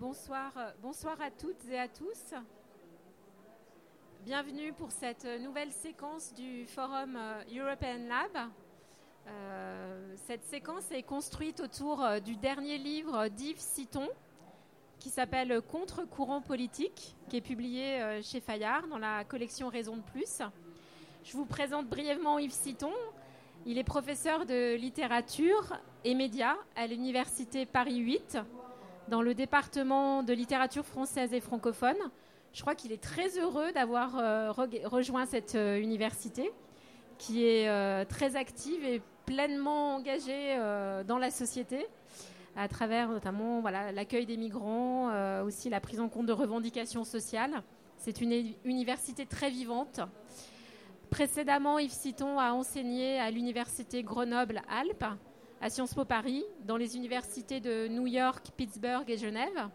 bonsoir, bonsoir à toutes et à tous. Bienvenue pour cette nouvelle séquence du forum euh, European Lab. Euh, cette séquence est construite autour euh, du dernier livre d'Yves Citon qui s'appelle Contre-courant politique, qui est publié chez Fayard dans la collection Raison de plus. Je vous présente brièvement Yves Citon. Il est professeur de littérature et médias à l'université Paris 8 dans le département de littérature française et francophone. Je crois qu'il est très heureux d'avoir euh, rejoint cette euh, université qui est euh, très active et pleinement engagée dans la société à travers notamment l'accueil des migrants, aussi la prise en compte de revendications sociales. C'est une université très vivante. Précédemment, Yves Citon a enseigné à l'université Grenoble-Alpes à Sciences Po Paris, dans les universités de New York, Pittsburgh et Genève.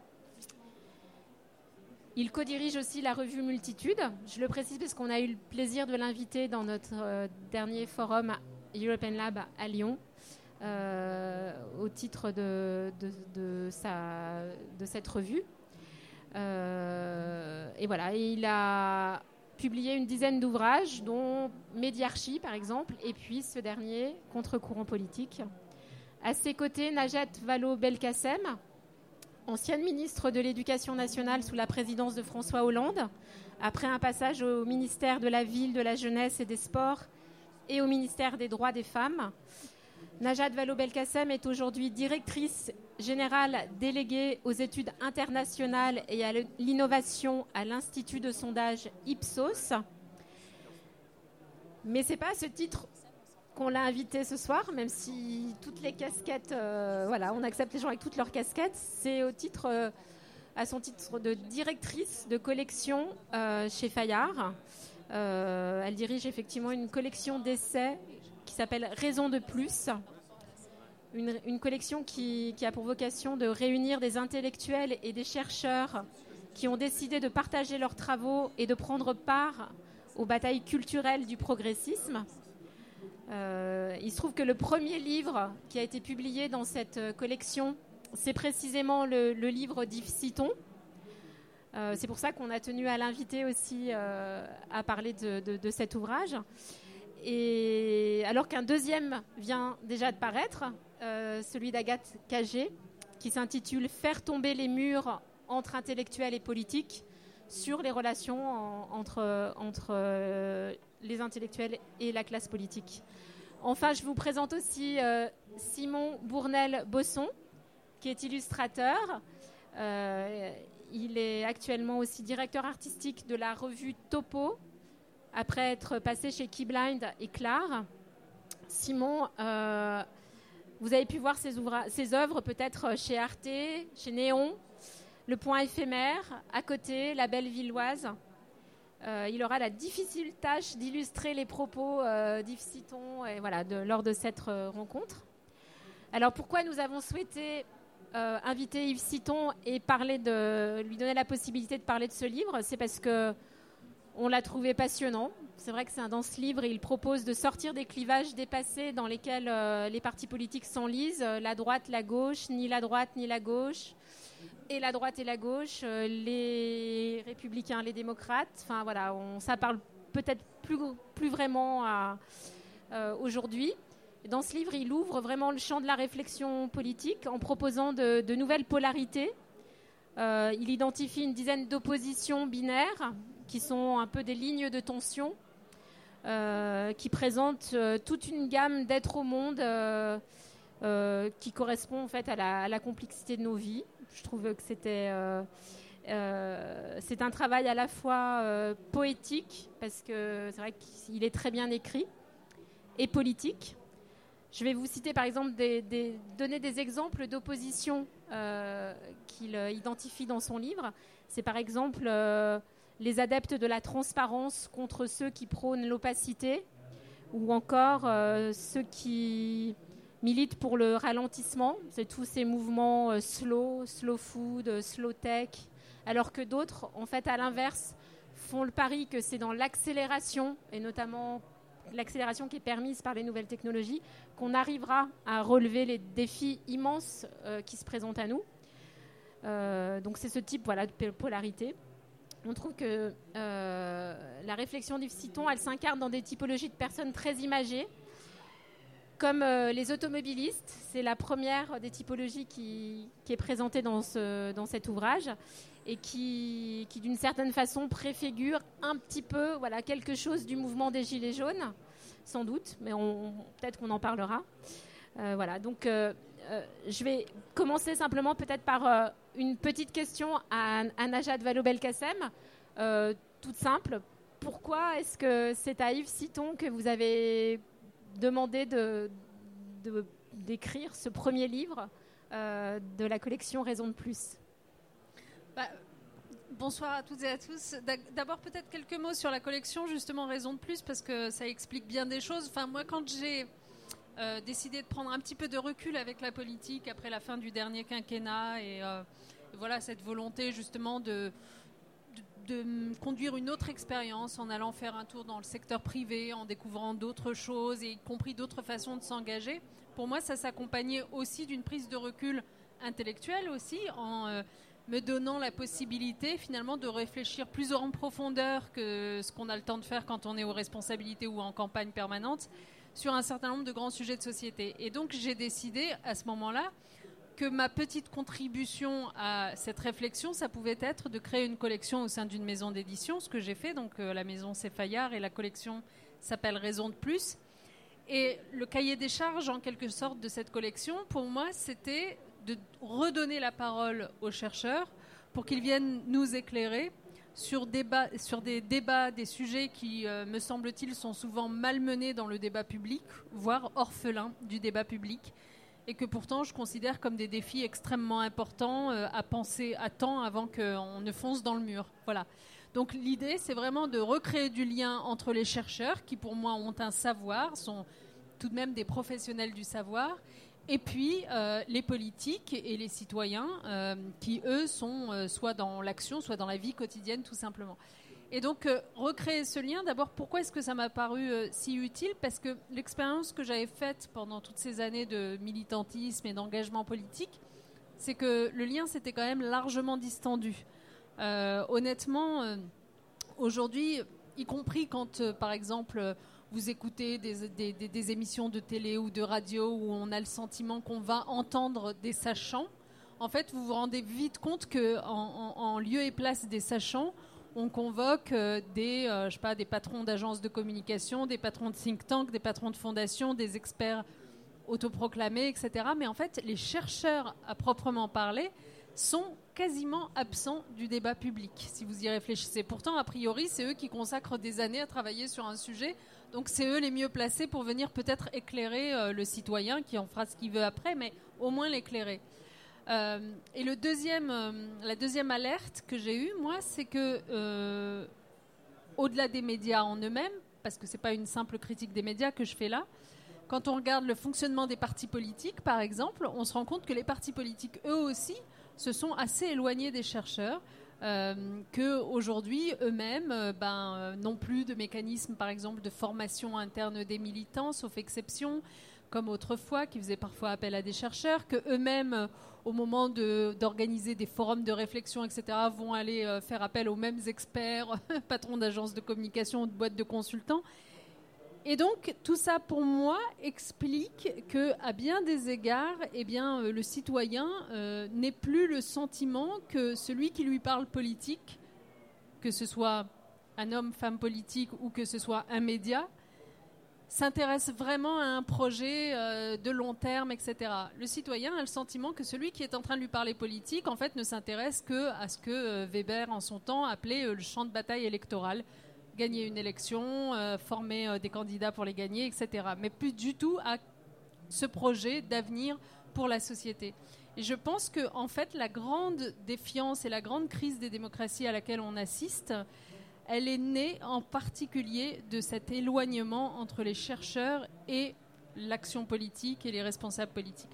Il co-dirige aussi la revue Multitude. Je le précise parce qu'on a eu le plaisir de l'inviter dans notre euh, dernier forum European Lab à Lyon, euh, au titre de, cette revue. Euh, et voilà, il a publié une dizaine d'ouvrages, dont Médiarchie par exemple, et puis ce dernier, Contre-courant politique. À ses côtés, Najat Vallaud-Belkacem, ancienne ministre de l'Éducation nationale sous la présidence de François Hollande, après un passage au ministère de la Ville, de la Jeunesse et des Sports et au ministère des Droits des Femmes. Najat Vallaud-Belkacem est aujourd'hui directrice générale déléguée aux études internationales et à l'innovation à l'Institut de sondage Ipsos. Mais ce n'est pas à ce titre qu'on l'a invité ce soir, même si toutes les casquettes, euh, voilà, on accepte les gens avec toutes leurs casquettes. C'est au titre, euh, à son titre de directrice de collection euh, chez Fayard. elle dirige effectivement une collection d'essais qui s'appelle Raison de plus. Une, collection qui, qui, a pour vocation de réunir des intellectuels et des chercheurs qui ont décidé de partager leurs travaux et de prendre part aux batailles culturelles du progressisme. Euh, il se trouve que le premier livre qui a été publié dans cette euh, collection, c'est précisément le, livre d'Yves Citon. Euh, c'est pour ça qu'on a tenu à l'inviter aussi à parler de, cet ouvrage. Et alors qu'un deuxième vient déjà de paraître, celui d'Agathe Cagé, qui s'intitule Faire tomber les murs entre intellectuels et politiques sur les relations entre, entre les intellectuels et la classe politique. Enfin, je vous présente aussi euh, Simon Bournel-Bosson, qui est illustrateur. Euh, il est actuellement aussi directeur artistique de la revue Topo, après être passé chez Keyblind et Clar. Simon, euh, vous avez pu voir ses, ses œuvres peut-être chez Arte, chez Néon, Le Point éphémère, à côté, La Belle Villoise. Euh, il aura la difficile tâche d'illustrer les propos euh, d'Yves Citon et lors de cette euh, rencontre. Alors pourquoi nous avons souhaité inviter Yves Citon et parler de, lui donner la possibilité de parler de ce livre? C'est parce que on l'a trouvé passionnant. C'est vrai que c'est dans ce livre, il propose de sortir des clivages dépassés dans lesquels les partis politiques s'enlisent, la droite, la gauche, ni la droite ni la gauche et la droite et la gauche, euh, les républicains, les démocrates. Enfin voilà, ça parle peut-être plus, plus vraiment euh, aujourd'hui. Dans ce livre, il ouvre vraiment le champ de la réflexion politique en proposant de, nouvelles polarités. Euh, il identifie une dizaine d'oppositions binaires qui sont un peu des lignes de tension, qui présentent toute une gamme d'êtres au monde qui correspond en fait à la, complexité de nos vies. Je trouve que c'était euh, euh, c'est un travail à la fois euh, poétique, parce que c'est vrai qu'il est très bien écrit, et politique. Je vais vous citer par exemple, donner des exemples d'opposition qu'il identifie dans son livre. C'est par exemple les adeptes de la transparence contre ceux qui prônent l'opacité, ou encore ceux qui milite pour le ralentissement, c'est tous ces mouvements euh, slow, slow food, euh, slow tech, alors que d'autres, en fait, à l'inverse, font le pari que c'est dans l'accélération, et notamment l'accélération qui est permise par les nouvelles technologies, qu'on arrivera à relever les défis immenses euh, qui se présentent à nous. donc c'est ce type voilà, de polarité. On trouve que la réflexion d'Yves Citon, elle s'incarne dans des typologies de personnes très imagées, comme les automobilistes. C'est la première des typologies qui, est présentée dans, ce, dans cet ouvrage et qui, qui d'une certaine façon préfigure un petit peu voilà, quelque chose du mouvement des Gilets jaunes, sans doute, mais peut-être qu'on en parlera. Euh, voilà, donc euh, euh, je vais commencer simplement peut-être par une petite question à, à Najat Vallaud-Belkacem, toute simple. Pourquoi est-ce que c'est à Yves Citon que vous avez demandé de, d'écrire ce premier livre de la collection Raison de plus bah, bonsoir à toutes et à tous. D'abord, peut-être quelques mots sur la collection, justement, Raison de plus, parce que ça explique bien des choses. Enfin, moi, quand j'ai euh, décidé de prendre un petit peu de recul avec la politique après la fin du dernier quinquennat et, euh, voilà cette volonté, justement, de, de, conduire une autre expérience en allant faire un tour dans le secteur privé, en découvrant d'autres choses et y compris d'autres façons de s'engager. Pour moi, ça s'accompagnait aussi d'une prise de recul intellectuelle aussi, en euh, me donnant la possibilité finalement de réfléchir plus en profondeur que ce qu'on a le temps de faire quand on est aux responsabilités ou en campagne permanente sur un certain nombre de grands sujets de société. Et donc j'ai décidé à ce moment-là que ma petite contribution à cette réflexion, ça pouvait être de créer une collection au sein d'une maison d'édition, ce que j'ai fait. Donc euh, la maison Fayard et la collection s'appelle Raison de plus. Et le cahier des charges, en quelque sorte, de cette collection, pour moi, c'était de redonner la parole aux chercheurs pour qu'ils viennent nous éclairer sur, sur des débats, des sujets qui, euh, me semble-t-il, sont souvent malmenés dans le débat public, voire orphelins du débat public, et que pourtant je considère comme des défis extrêmement importants euh, à penser à temps avant qu'on ne fonce dans le mur. Voilà. Donc l'idée, c'est vraiment de recréer du lien entre les chercheurs, qui pour moi ont un savoir, sont tout de même des professionnels du savoir, et puis euh, les politiques et les citoyens euh, qui, eux, sont soit dans l'action, soit dans la vie quotidienne, tout simplement. Et donc, recréer ce lien, d'abord, pourquoi est-ce que ça m'a paru si utile? Parce que l'expérience que j'avais faite pendant toutes ces années de militantisme et d'engagement politique, c'est que le lien s'était quand même largement distendu. honnêtement, aujourd'hui, y compris quand, par exemple, vous écoutez des, émissions de télé ou de radio où on a le sentiment qu'on va entendre des sachants, en fait, vous vous rendez vite compte que en, lieu et place des sachants, on convoque euh, des, euh, je sais pas, des patrons d'agences de communication, des patrons de think tank, des patrons de fondations, des experts autoproclamés, etc. Mais en fait, les chercheurs à proprement parler sont quasiment absents du débat public, si vous y réfléchissez. Pourtant, a priori, c'est eux qui consacrent des années à travailler sur un sujet donc c'est eux les mieux placés pour venir peut-être éclairer euh, le citoyen qui en fera ce qu'il veut après, mais au moins l'éclairer. Euh, et le deuxième, euh, la deuxième alerte que j'ai eue, moi, c'est que au-delà des médias en eux-mêmes, parce que c'est pas une simple critique des médias que je fais là, quand on regarde le fonctionnement des partis politiques, par exemple, on se rend compte que les partis politiques, eux aussi, se sont assez éloignés des chercheurs. Euh, qu'aujourd'hui, eux-mêmes euh, ben, euh, n'ont plus de mécanismes, par exemple, de formation interne des militants, sauf exception, comme autrefois, qui faisaient parfois appel à des chercheurs, que eux-mêmes, au moment d'organiser des forums de réflexion, etc., vont aller faire appel aux mêmes experts, patrons d'agences de communication ou de boîtes de consultants. Et donc, tout ça, pour moi, explique que, à bien des égards, eh bien, euh, le citoyen euh, n'ait plus le sentiment que celui qui lui parle politique, que ce soit un homme, femme politique ou que ce soit un média, s'intéresse vraiment à un projet euh, de long terme, etc. Le citoyen a le sentiment que celui qui est en train de lui parler politique, en fait, ne s'intéresse que à ce que Weber, en son temps, appelait le champ de bataille électoral gagner une élection, euh, former euh, des candidats pour les gagner, etc. Mais plus du tout à ce projet d'avenir pour la société. Et je pense que, en fait, la grande défiance et la grande crise des démocraties à laquelle on assiste, elle est née en particulier de cet éloignement entre les chercheurs et l'action politique et les responsables politiques.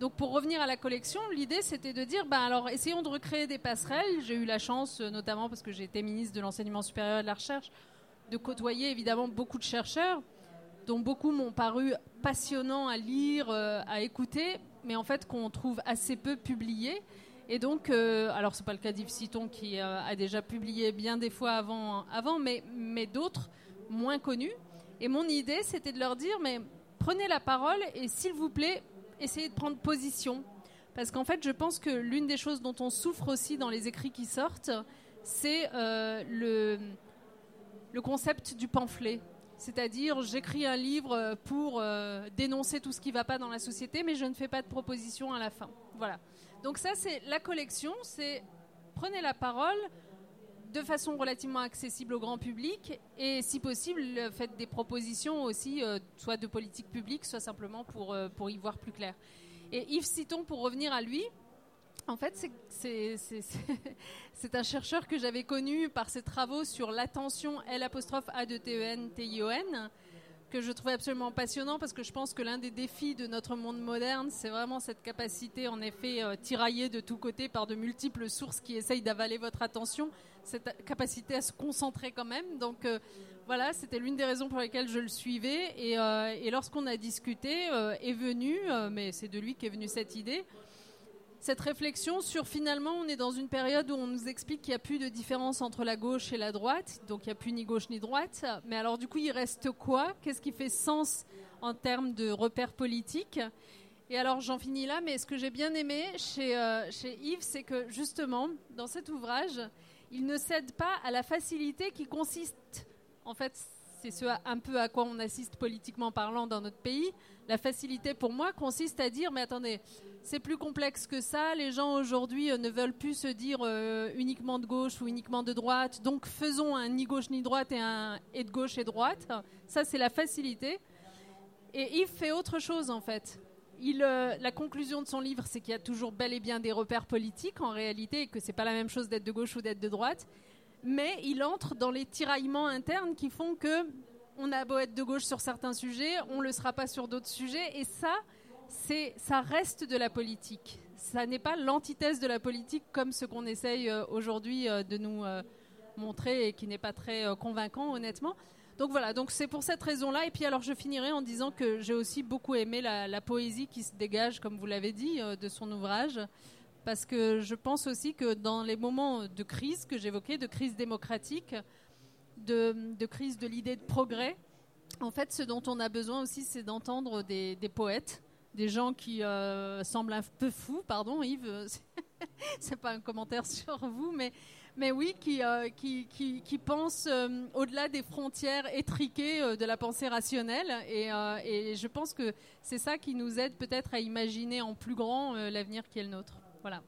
Donc pour revenir à la collection, l'idée c'était de dire, ben alors essayons de recréer des passerelles. J'ai eu la chance, euh, notamment parce que j'ai été ministre de l'enseignement supérieur et de la recherche, de côtoyer évidemment beaucoup de chercheurs, dont beaucoup m'ont paru passionnants à lire, euh, à écouter, mais en fait qu'on trouve assez peu publiés. Et donc, euh, alors c'est pas le cas d'Yves Citon qui euh, a déjà publié bien des fois avant, avant mais, mais d'autres moins connus. Et mon idée, c'était de leur dire, mais prenez la parole et s'il vous plaît, essayez de prendre position. Parce qu'en fait, je pense que l'une des choses dont on souffre aussi dans les écrits qui sortent, c'est euh, le, le concept du pamphlet. C'est-à-dire, j'écris un livre pour dénoncer tout ce qui ne va pas dans la société, mais je ne fais pas de proposition à la fin. Voilà. Donc ça, c'est la collection, c'est prenez la parole de façon relativement accessible au grand public et si possible, faites des propositions aussi, euh, soit de politique publique, soit simplement pour, euh, pour y voir plus clair. Et Yves Citon, pour revenir à lui, en fait, c'est un chercheur que j'avais connu par ses travaux sur l'attention L apostrophe A de T E N T I O N que je trouvais absolument passionnant parce que je pense que l'un des défis de notre monde moderne, c'est vraiment cette capacité, en effet, euh, tiraillée de tous côtés par de multiples sources qui essayent d'avaler votre attention, cette capacité à se concentrer quand même. Donc euh, voilà, c'était l'une des raisons pour lesquelles je le suivais. Et, euh, et lorsqu'on a discuté, est venu, mais c'est de lui qu'est venue cette idée, cette réflexion sur finalement on est dans une période où on nous explique qu'il n'y a plus de différence entre la gauche et la droite, donc il n'y a plus ni gauche ni droite, mais alors du coup il reste quoi? Qu'est-ce qui fait sens en termes de repères politiques? Et alors j'en finis là, mais ce que j'ai bien aimé chez, euh, chez Yves, c'est que justement dans cet ouvrage, il ne cède pas à la facilité qui consiste, en fait c'est ce un peu à quoi on assiste politiquement parlant dans notre pays, la facilité pour moi consiste à dire mais attendez, c'est plus complexe que ça. Les gens aujourd'hui euh, ne veulent plus se dire euh, uniquement de gauche ou uniquement de droite. Donc faisons un ni gauche ni droite et un et de gauche et droite. Ça, c'est la facilité. Et Yves fait autre chose en fait. Il, euh, la conclusion de son livre, c'est qu'il y a toujours bel et bien des repères politiques en réalité et que c'est pas la même chose d'être de gauche ou d'être de droite. Mais il entre dans les tiraillements internes qui font que on a beau être de gauche sur certains sujets, on le sera pas sur d'autres sujets. Et ça, ça reste de la politique. Ça n'est pas l'antithèse de la politique comme ce qu'on essaye euh, aujourd'hui euh, de nous euh, montrer et qui n'est pas très convaincant, honnêtement. Donc voilà, donc c'est pour cette raison-là. Et puis alors je finirai en disant que j'ai aussi beaucoup aimé la, poésie qui se dégage, comme vous l'avez dit, de son ouvrage. Parce que je pense aussi que dans les moments de crise que j'évoquais, de crise démocratique, de, crise de l'idée de progrès, en fait, ce dont on a besoin aussi, c'est d'entendre des, poètes des gens qui euh, semblent un peu fous, pardon Yves, c'est pas un commentaire sur vous, mais, oui, qui, euh, pensent euh, au-delà des frontières étriquées de la pensée rationnelle. Et je pense que c'est ça qui nous aide peut-être à imaginer en plus grand l'avenir qui est le nôtre. Voilà.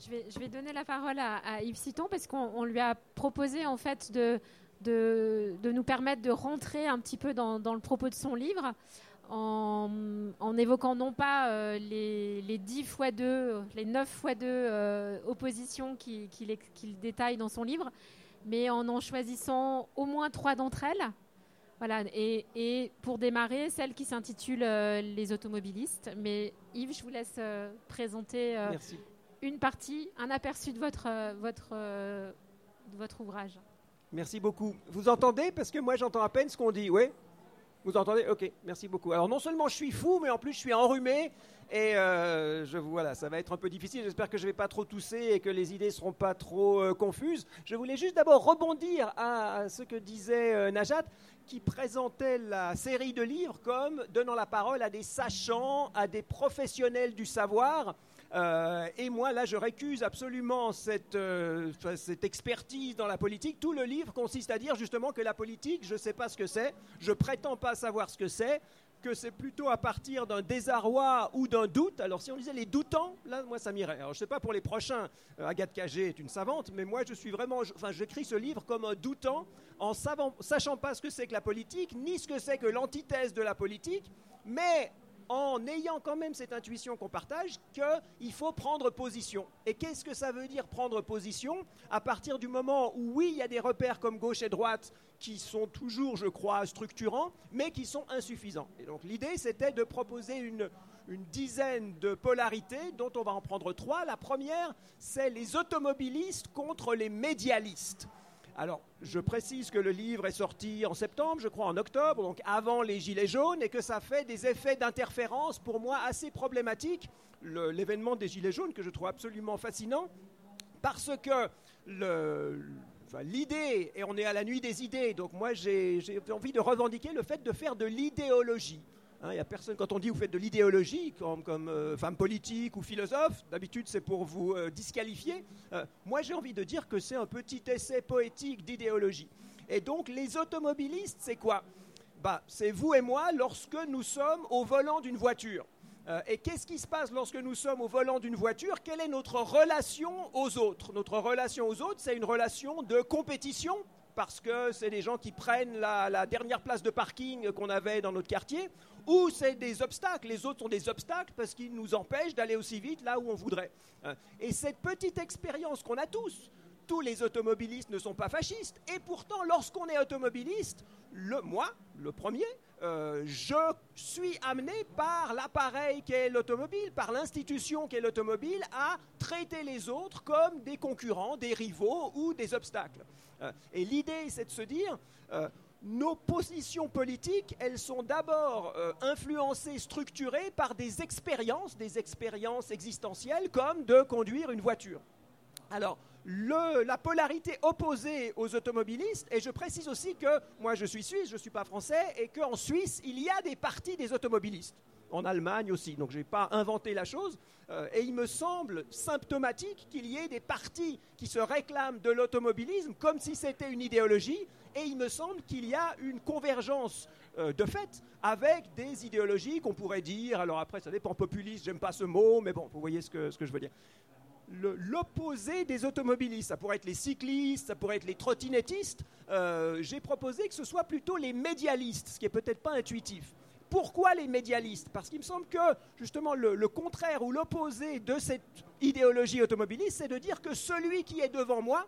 Je vais, donner la parole à, Yves Citon parce qu'on lui a proposé en fait de, nous permettre de rentrer un petit peu dans, le propos de son livre en, évoquant non pas euh, les, les, 10 fois 2, les 9 fois 2 euh, oppositions qu'il détaille dans son livre, mais en en choisissant au moins trois d'entre elles. Voilà, et, pour démarrer, celle qui s'intitule euh, Les automobilistes. Mais Yves, je vous laisse présenter une partie, un aperçu de votre, votre, de votre ouvrage. Merci beaucoup. Vous entendez? Parce que moi j'entends à peine ce qu'on dit, oui? Vous entendez? Ok, merci beaucoup. Alors non seulement je suis fou, mais en plus je suis enrhumé. Et euh, je, voilà, ça va être un peu difficile. J'espère que je ne vais pas trop tousser et que les idées ne seront pas trop euh, confuses. Je voulais juste d'abord rebondir à, ce que disait euh, Najat, qui présentait la série de livres comme donnant la parole à des sachants, à des professionnels du savoir. Euh, et moi, là, je récuse absolument cette, euh, cette, expertise dans la politique. Tout le livre consiste à dire justement que la politique, je ne sais pas ce que c'est, je prétends pas savoir ce que c'est, que c'est plutôt à partir d'un désarroi ou d'un doute. Alors, si on disait les doutants, là, moi, ça m'irait. Alors, je sais pas pour les prochains, euh, Agathe Cagé est une savante, mais moi, je suis vraiment. Enfin, j'écris ce livre comme un doutant, en savant, sachant pas ce que c'est que la politique, ni ce que c'est que l'antithèse de la politique, mais en ayant quand même cette intuition qu'on partage qu'il faut prendre position. Et qu'est-ce que ça veut dire prendre position? À partir du moment où, oui, il y a des repères comme gauche et droite qui sont toujours, je crois, structurants, mais qui sont insuffisants. Et donc l'idée, c'était de proposer une, dizaine de polarités dont on va en prendre trois. La première, c'est les automobilistes contre les médialistes. Alors, je précise que le livre est sorti en septembre, je crois en octobre, donc avant les Gilets jaunes, et que ça fait des effets d'interférence pour moi assez problématiques. L'événement des Gilets jaunes que je trouve absolument fascinant, parce que l'idée, et on est à la nuit des idées, donc moi j'ai envie de revendiquer le fait de faire de l'idéologie. Hein, a personne, quand on dit vous faites de l'idéologie comme, euh, femme politique ou philosophe, d'habitude c'est pour vous euh, disqualifier. Euh, moi j'ai envie de dire que c'est un petit essai poétique d'idéologie. Et donc les automobilistes, c'est quoi? Bah, C'est vous et moi lorsque nous sommes au volant d'une voiture. et qu'est-ce qui se passe lorsque nous sommes au volant d'une voiture? Quelle est notre relation aux autres? Notre relation aux autres, c'est une relation de compétition parce que c'est des gens qui prennent la, dernière place de parking qu'on avait dans notre quartier, ou c'est des obstacles. Les autres sont des obstacles parce qu'ils nous empêchent d'aller aussi vite là où on voudrait. Hein. Et cette petite expérience qu'on a tous, tous les automobilistes ne sont pas fascistes, et pourtant lorsqu'on est automobiliste, le, moi, le premier, euh, je suis amené par l'appareil qu'est l'automobile, par l'institution qu'est l'automobile, à traiter les autres comme des concurrents, des rivaux ou des obstacles. Euh, et l'idée, c'est de se dire, euh, nos positions politiques, elles sont d'abord euh, influencées, structurées par des expériences, des expériences existentielles, comme de conduire une voiture. Alors, la polarité opposée aux automobilistes, et je précise aussi que moi je suis suisse, je ne suis pas français, et qu'en Suisse, il y a des partis des automobilistes en Allemagne aussi. Donc je n'ai pas inventé la chose. Euh, et il me semble symptomatique qu'il y ait des partis qui se réclament de l'automobilisme comme si c'était une idéologie. Et il me semble qu'il y a une convergence euh, de fait avec des idéologies qu'on pourrait dire, alors après ça dépend populiste, j'aime pas ce mot, mais bon, vous voyez ce que, je veux dire. L'opposé des automobilistes, ça pourrait être les cyclistes, ça pourrait être les trottinettistes. Euh, j'ai proposé que ce soit plutôt les médialistes, ce qui est peut-être pas intuitif. Pourquoi les médialistes? Parce qu'il me semble que justement le, contraire ou l'opposé de cette idéologie automobiliste, c'est de dire que celui qui est devant moi,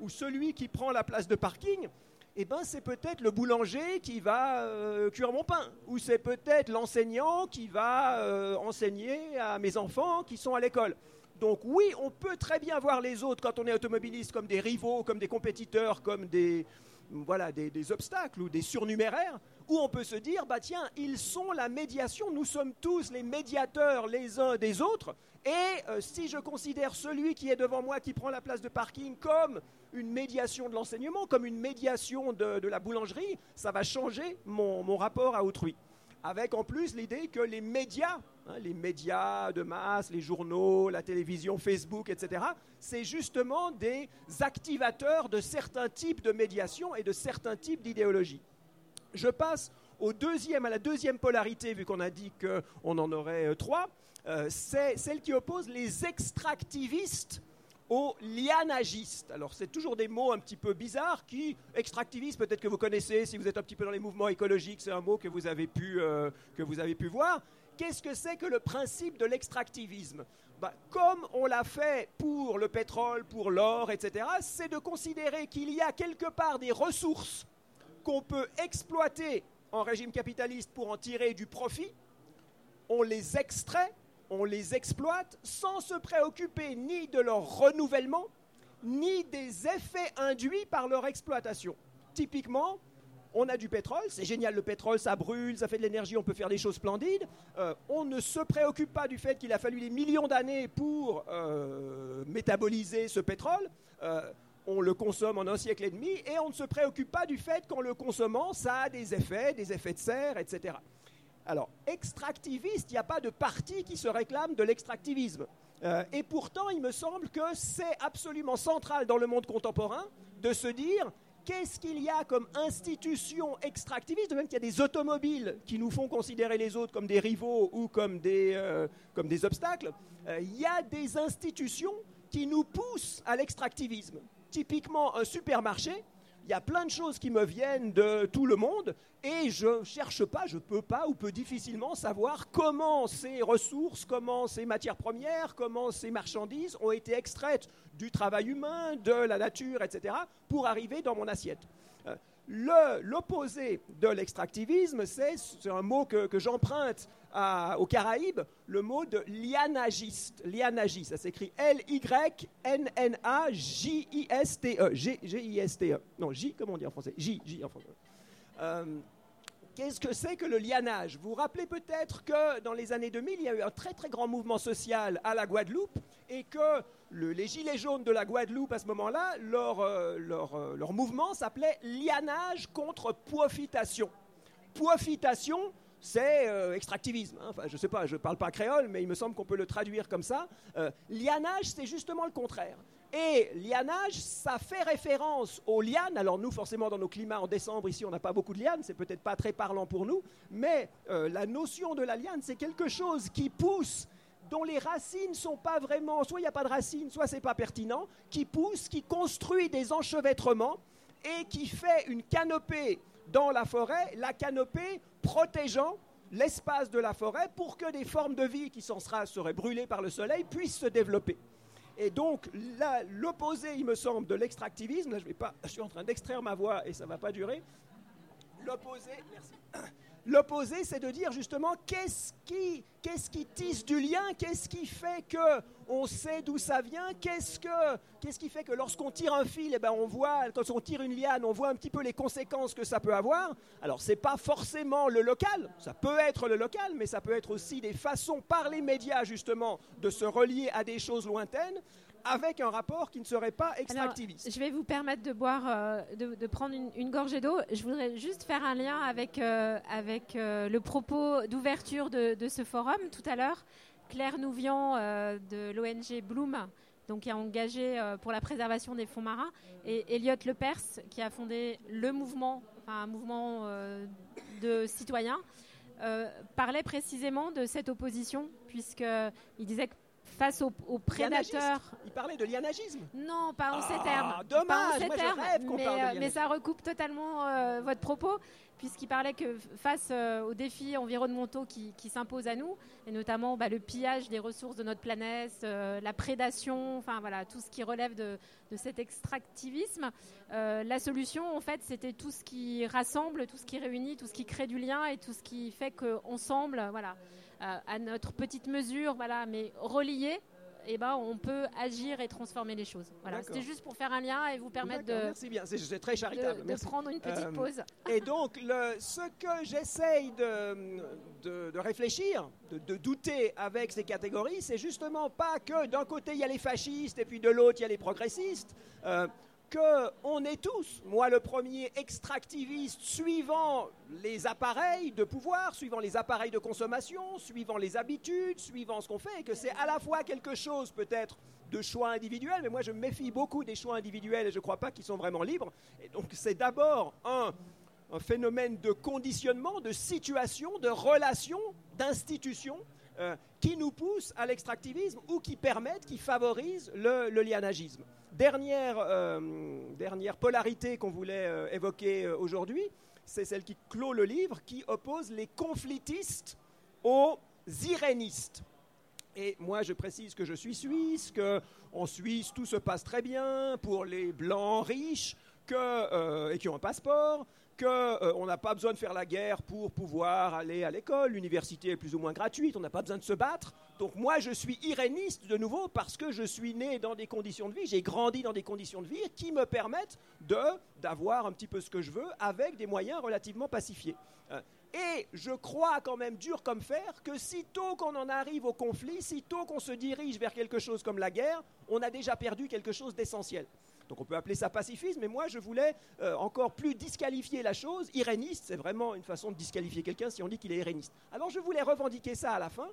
ou celui qui prend la place de parking, eh ben, c'est peut-être le boulanger qui va euh, cuire mon pain, ou c'est peut-être l'enseignant qui va euh, enseigner à mes enfants qui sont à l'école. Donc oui, on peut très bien voir les autres quand on est automobiliste comme des rivaux, comme des compétiteurs, comme des, voilà, des, obstacles ou des surnuméraires, où on peut se dire, bah tiens, ils sont la médiation, nous sommes tous les médiateurs les uns des autres, et euh, si je considère celui qui est devant moi, qui prend la place de parking, comme une médiation de l'enseignement, comme une médiation de, la boulangerie, ça va changer mon rapport à autrui avec en plus l'idée que les médias, hein, les médias de masse, les journaux, la télévision, Facebook, etc., c'est justement des activateurs de certains types de médiation et de certains types d'idéologie. Je passe au deuxième, à la deuxième polarité, vu qu'on a dit qu'on en aurait euh, trois, euh, c'est celle qui oppose les extractivistes aux lianagistes. Alors c'est toujours des mots un petit peu bizarres qui, extractiviste, peut-être que vous connaissez si vous êtes un petit peu dans les mouvements écologiques, c'est un mot que vous avez pu, euh, que vous avez pu voir. Qu'est-ce que c'est que le principe de l'extractivisme? Bah, Comme on l'a fait pour le pétrole, pour l'or, etc., c'est de considérer qu'il y a quelque part des ressources qu'on peut exploiter en régime capitaliste pour en tirer du profit, on les extrait on les exploite sans se préoccuper ni de leur renouvellement, ni des effets induits par leur exploitation. Typiquement, on a du pétrole, c'est génial le pétrole, ça brûle, ça fait de l'énergie, on peut faire des choses splendides. Euh, on ne se préoccupe pas du fait qu'il a fallu des millions d'années pour euh, métaboliser ce pétrole. Euh, on le consomme en un siècle et demi et on ne se préoccupe pas du fait qu'en le consommant, ça a des effets, des effets de serre, etc. Alors, extractiviste, il n'y a pas de parti qui se réclame de l'extractivisme. Euh, et pourtant, il me semble que c'est absolument central dans le monde contemporain de se dire qu'est-ce qu'il y a comme institution extractiviste, de même qu'il y a des automobiles qui nous font considérer les autres comme des rivaux ou comme des, euh, comme des obstacles, euh, il y a des institutions qui nous poussent à l'extractivisme. Typiquement, un supermarché, il y a plein de choses qui me viennent de tout le monde et je ne cherche pas, je ne peux pas ou peux difficilement savoir comment ces ressources, comment ces matières premières, comment ces marchandises ont été extraites du travail humain, de la nature, etc., pour arriver dans mon assiette. L'opposé de l'extractivisme, c'est un mot que, j'emprunte aux Caraïbes, le mot de lianagiste. Lianagiste, ça s'écrit L-Y-N-N-A-J-I-S-T-E. G-I-S-T-E. Non, J, comment on dit en français? J, J en français. Euh, Qu'est-ce que c'est que le lianage? Vous vous rappelez peut-être que dans les années 2000, il y a eu un très très grand mouvement social à la Guadeloupe et que les gilets jaunes de la Guadeloupe à ce moment-là, leur, euh, euh, mouvement s'appelait lianage contre profitation. Profitation, c'est euh, extractivisme. Hein. Enfin, je ne sais pas, je ne parle pas créole, mais il me semble qu'on peut le traduire comme ça. lianage, c'est justement le contraire. Et lianage, ça fait référence aux lianes. Alors nous, forcément, dans nos climats en décembre, ici, on n'a pas beaucoup de lianes, c'est peut-être pas très parlant pour nous, mais la notion de la liane, c'est quelque chose qui pousse dont les racines sont pas vraiment, soit il n'y a pas de racines, soit c'est pas pertinent, qui pousse, qui construit des enchevêtrements et qui fait une canopée dans la forêt, la canopée protégeant l'espace de la forêt pour que des formes de vie qui sans seraient brûlées par le soleil puissent se développer. Et donc, l'opposé, il me semble, de l'extractivisme, là je, vais pas, je suis en train d'extraire ma voix et ça ne va pas durer. L'opposé, merci. L'opposé, c'est de dire justement qu'est-ce qui, tisse du lien, qu'est-ce qui fait que on sait d'où ça vient, qu'est-ce, que, qu'est-ce qui fait que lorsqu'on tire un fil, eh ben on voit, quand on tire une liane, on voit un petit peu les conséquences que ça peut avoir. Alors, ce n'est pas forcément le local, ça peut être le local, mais ça peut être aussi des façons par les médias justement de se relier à des choses lointaines avec un rapport qui ne serait pas extractiviste. je vais vous permettre de boire, euh, de, prendre une, gorgée d'eau. Je voudrais juste faire un lien avec, euh, avec euh, le propos d'ouverture de, ce forum tout à l'heure. Claire Nouvian de l'ONG Bloom, donc qui a engagé pour la préservation des fonds marins, et Elliot Lepers, qui a fondé le mouvement, enfin, un mouvement de citoyens, parlait précisément de cette opposition, puisqu'il disait que face aux, prédateurs. Il parlait de lianagisme Non, pas en ces termes. Dommage, mais, ça recoupe totalement euh, votre propos, puisqu'il parlait que face euh, aux défis environnementaux qui, s'imposent à nous, et notamment bah, le pillage des ressources de notre planète, euh, la prédation, enfin voilà, tout ce qui relève de, cet extractivisme, la solution, en fait, c'était tout ce qui rassemble, tout ce qui réunit, tout ce qui crée du lien et tout ce qui fait qu'ensemble, voilà. Euh, à notre petite mesure, voilà, mais relié, eh ben, on peut agir et transformer les choses. Voilà, c'était juste pour faire un lien et vous permettre de. Merci bien, c'est très charitable. De, prendre une petite euh, pause. Et donc, le, ce que j'essaye de, de, réfléchir, de, douter avec ces catégories, c'est justement pas que d'un côté il y a les fascistes et puis de l'autre il y a les progressistes. Euh, qu'on est tous, moi le premier extractiviste, suivant les appareils de pouvoir, suivant les appareils de consommation, suivant les habitudes, suivant ce qu'on fait, et que c'est à la fois quelque chose peut-être de choix individuel, mais moi je me méfie beaucoup des choix individuels et je ne crois pas qu'ils sont vraiment libres. Et donc c'est d'abord un, phénomène de conditionnement, de situation, de relation, d'institution, euh, qui nous pousse à l'extractivisme ou qui permettent, qui favorisent le, le lianagisme. Dernière, euh, dernière polarité qu'on voulait euh, évoquer euh, aujourd'hui, c'est celle qui clôt le livre, qui oppose les conflitistes aux irénistes. Et moi, je précise que je suis suisse, qu'en Suisse, tout se passe très bien pour les blancs riches que, et qui ont un passeport, qu'on euh, n'a pas besoin de faire la guerre pour pouvoir aller à l'école, l'université est plus ou moins gratuite, on n'a pas besoin de se battre. Donc moi, je suis iréniste de nouveau parce que je suis né dans des conditions de vie, j'ai grandi dans des conditions de vie qui me permettent d'avoir un petit peu ce que je veux avec des moyens relativement pacifiés. Euh, et je crois quand même dur comme fer que sitôt qu'on en arrive au conflit, sitôt qu'on se dirige vers quelque chose comme la guerre, on a déjà perdu quelque chose d'essentiel. Donc on peut appeler ça pacifisme, mais moi je voulais euh, encore plus disqualifier la chose. Iréniste, c'est vraiment une façon de disqualifier quelqu'un si on dit qu'il est iréniste. Alors je voulais revendiquer ça à la fin,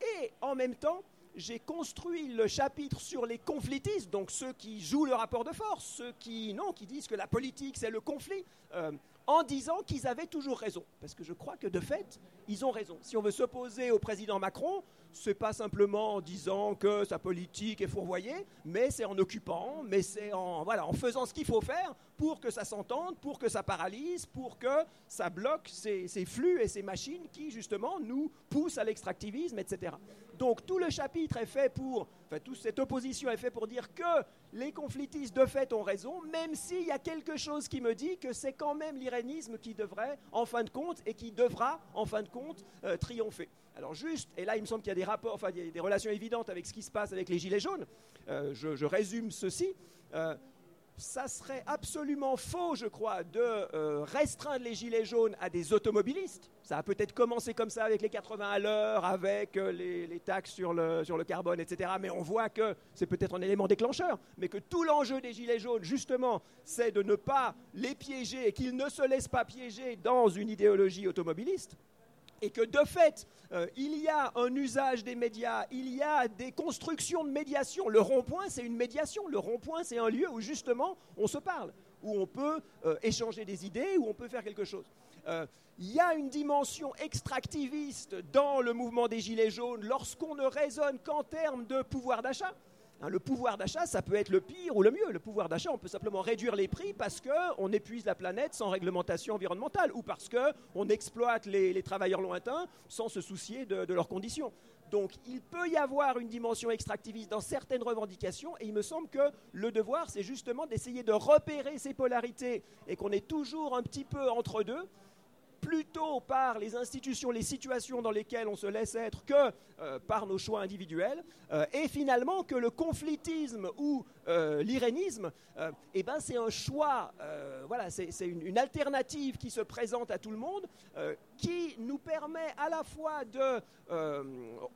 et en même temps, j'ai construit le chapitre sur les conflitistes, donc ceux qui jouent le rapport de force, ceux qui disent que la politique c'est le conflit, euh, en disant qu'ils avaient toujours raison. Parce que je crois que de fait, ils ont raison. Si on veut s'opposer au président Macron, c'est pas simplement en disant que sa politique est fourvoyée, mais c'est en occupant, mais c'est en, voilà, en faisant ce qu'il faut faire pour que ça s'entende, pour que ça paralyse, pour que ça bloque ces, flux et ces machines qui, justement, nous poussent à l'extractivisme, etc. Donc tout le chapitre est fait pour, enfin toute cette opposition est faite pour dire que les conflitistes de fait ont raison, même s'il y a quelque chose qui me dit que c'est quand même l'irénisme qui devrait, en fin de compte, et qui devra, en fin de compte, euh, triompher. Alors juste, et là il me semble qu'il y a des rapports, enfin des relations évidentes avec ce qui se passe avec les Gilets jaunes, euh, je, résume ceci. Euh, ça serait absolument faux, je crois, de euh, restreindre les gilets jaunes à des automobilistes. Ça a peut-être commencé comme ça avec les 80 à l'heure, avec euh, les, taxes sur le, sur le carbone, etc. Mais on voit que c'est peut-être un élément déclencheur, mais que tout l'enjeu des gilets jaunes, justement, c'est de ne pas les piéger et qu'ils ne se laissent pas piéger dans une idéologie automobiliste et que de fait, euh, il y a un usage des médias, il y a des constructions de médiation. Le rond-point, c'est une médiation. Le rond-point, c'est un lieu où justement on se parle, où on peut euh, échanger des idées, où on peut faire quelque chose. Euh, il y a une dimension extractiviste dans le mouvement des Gilets jaunes lorsqu'on ne raisonne qu'en termes de pouvoir d'achat. Hein, le pouvoir d'achat, ça peut être le pire ou le mieux. Le pouvoir d'achat, on peut simplement réduire les prix parce qu'on épuise la planète sans réglementation environnementale ou parce qu'on exploite les, travailleurs lointains sans se soucier de, leurs conditions. Donc il peut y avoir une dimension extractiviste dans certaines revendications et il me semble que le devoir, c'est justement d'essayer de repérer ces polarités et qu'on est toujours un petit peu entre deux plutôt par les institutions, les situations dans lesquelles on se laisse être que euh, par nos choix individuels, euh, et finalement que le conflitisme ou euh, l'irénisme, eh ben c'est un choix, voilà, c'est une, alternative qui se présente à tout le monde, qui nous permet à la fois de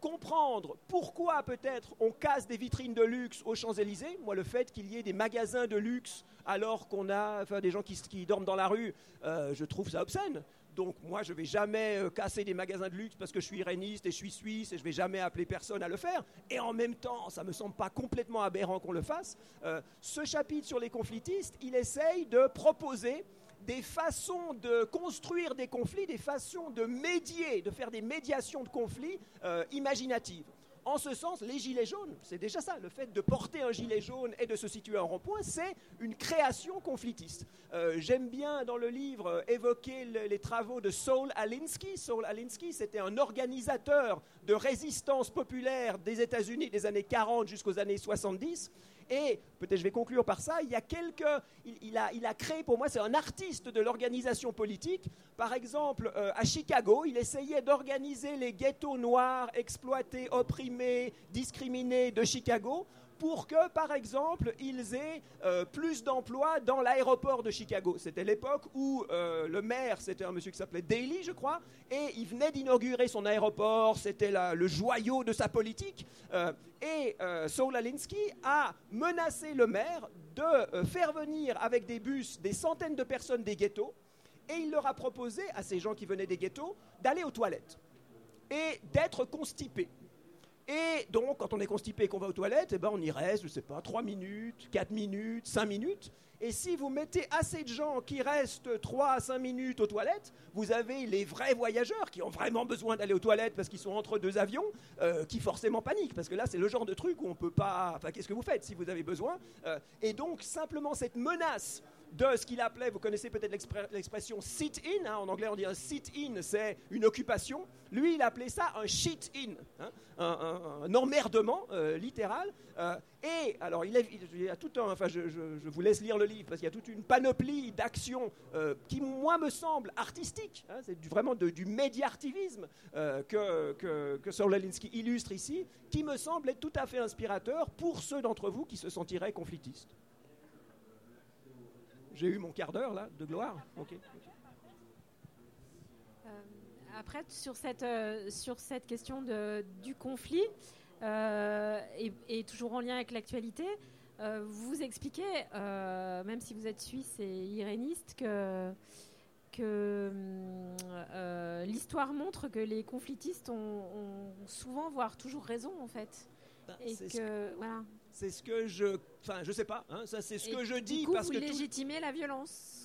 comprendre pourquoi peut-être on casse des vitrines de luxe aux Champs-Élysées. Moi, le fait qu'il y ait des magasins de luxe alors qu'on a des gens qui, qui dorment dans la rue, je trouve ça obscène. Donc moi, je ne vais jamais euh, casser des magasins de luxe parce que je suis iréniste et je suis suisse et je ne vais jamais appeler personne à le faire. Et en même temps, ça ne me semble pas complètement aberrant qu'on le fasse. Euh, ce chapitre sur les conflitistes, il essaye de proposer des façons de construire des conflits, des façons de médier, de faire des médiations de conflits euh, imaginatives. En ce sens, les gilets jaunes, c'est déjà ça. Le fait de porter un gilet jaune et de se situer en rond-point, c'est une création conflictiste. Euh, j'aime bien dans le livre euh, évoquer les travaux de Saul Alinsky. Saul Alinsky, c'était un organisateur de résistance populaire des États-Unis des années 40 jusqu'aux années 70. Et peut-être je vais conclure par ça, il y a quelques, il, a, il a, créé pour moi, c'est un artiste de l'organisation politique. Par exemple, euh, à Chicago, il essayait d'organiser les ghettos noirs exploités, opprimés, discriminés de Chicago pour que, par exemple, ils aient euh, plus d'emplois dans l'aéroport de Chicago. C'était l'époque où euh, le maire, c'était un monsieur qui s'appelait Daly, je crois, et il venait d'inaugurer son aéroport, c'était le joyau de sa politique. Euh, et Saul Alinsky a menacé le maire de faire venir avec des bus des centaines de personnes des ghettos, et il leur a proposé à ces gens qui venaient des ghettos d'aller aux toilettes et d'être constipés. Et donc, quand on est constipé et qu'on va aux toilettes, eh ben, on y reste, je ne sais pas, 3 minutes, 4 minutes, 5 minutes. Et si vous mettez assez de gens qui restent 3 à 5 minutes aux toilettes, vous avez les vrais voyageurs qui ont vraiment besoin d'aller aux toilettes parce qu'ils sont entre deux avions, euh, qui forcément paniquent. Parce que là, c'est le genre de truc où on ne peut pas... Enfin, qu'est-ce que vous faites si vous avez besoin euh, Et donc, simplement cette menace de ce qu'il appelait, vous connaissez peut-être l'expression sit-in, hein, en anglais on dit un sit-in, c'est une occupation. Lui, il appelait ça un shit-in, hein, un, emmerdement euh, littéral. Et alors, il, y a tout un, enfin, je, vous laisse lire le livre parce qu'il y a toute une panoplie d'actions euh, qui, moi, me semble artistique. Hein, c'est vraiment du médiartivisme que, que, que illustre ici, qui me semble être tout à fait inspirateur pour ceux d'entre vous qui se sentiraient conflictistes. J'ai eu mon quart d'heure là de gloire. Euh, après, sur cette, euh, sur cette question de, du conflit, euh, et, toujours en lien avec l'actualité, vous expliquez, même si vous êtes suisse et iréniste, que, que l'histoire montre que les conflitistes ont, souvent, voire toujours raison, en fait. Ben, et que, voilà. C'est ce que je. Enfin, je sais pas, hein, ça c'est ce que je dis. Du coup, parce vous que légitimez la violence